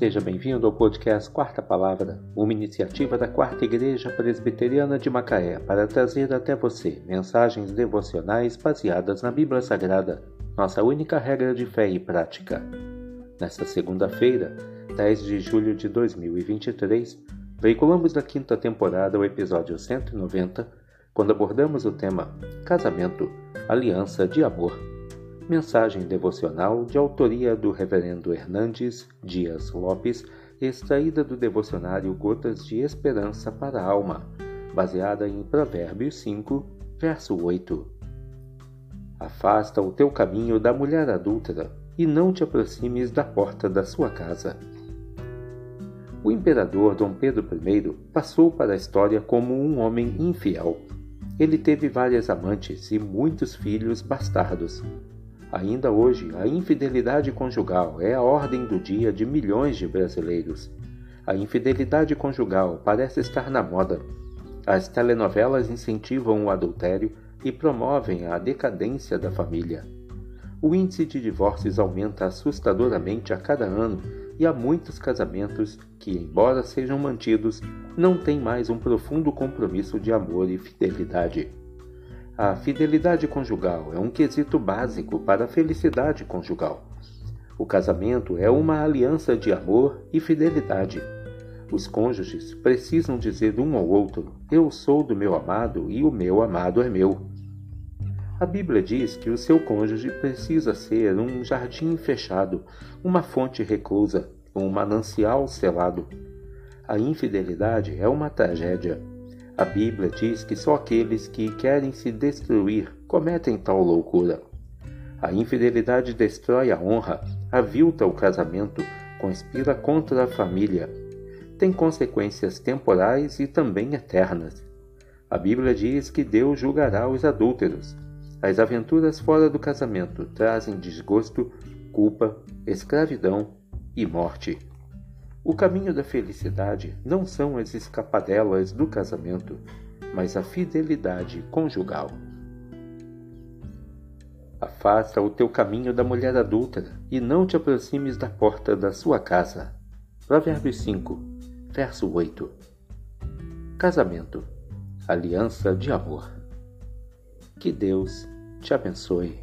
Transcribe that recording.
Seja bem-vindo ao podcast Quarta Palavra, uma iniciativa da Quarta Igreja Presbiteriana de Macaé para trazer até você mensagens devocionais baseadas na Bíblia Sagrada, nossa única regra de fé e prática. Nesta segunda-feira, 10 de julho de 2023, veiculamos da quinta temporada o episódio 190, quando abordamos o tema Casamento, Aliança de Amor. Mensagem devocional de autoria do Reverendo Hernandes Dias Lopes, extraída do devocionário Gotas de Esperança para a Alma, baseada em Provérbios 5, verso 8. Afasta o teu caminho da mulher adúltera e não te aproximes da porta da sua casa. O imperador Dom Pedro I passou para a história como um homem infiel. Ele teve várias amantes e muitos filhos bastardos. Ainda hoje, a infidelidade conjugal é a ordem do dia de milhões de brasileiros. A infidelidade conjugal parece estar na moda. As telenovelas incentivam o adultério e promovem a decadência da família. O índice de divórcios aumenta assustadoramente a cada ano e há muitos casamentos que, embora sejam mantidos, não têm mais um profundo compromisso de amor e fidelidade. A fidelidade conjugal é um quesito básico para a felicidade conjugal. O casamento é uma aliança de amor e fidelidade. Os cônjuges precisam dizer um ao outro: Eu sou do meu amado e o meu amado é meu. A Bíblia diz que o seu cônjuge precisa ser um jardim fechado, uma fonte reclusa, um manancial selado. A infidelidade é uma tragédia a Bíblia diz que só aqueles que querem se destruir cometem tal loucura. A infidelidade destrói a honra, avilta o casamento, conspira contra a família. Tem consequências temporais e também eternas. A Bíblia diz que Deus julgará os adúlteros. As aventuras fora do casamento trazem desgosto, culpa, escravidão e morte. O caminho da felicidade não são as escapadelas do casamento, mas a fidelidade conjugal. Afasta o teu caminho da mulher adulta e não te aproximes da porta da sua casa. Provérbios 5, verso 8. Casamento, aliança de amor. Que Deus te abençoe.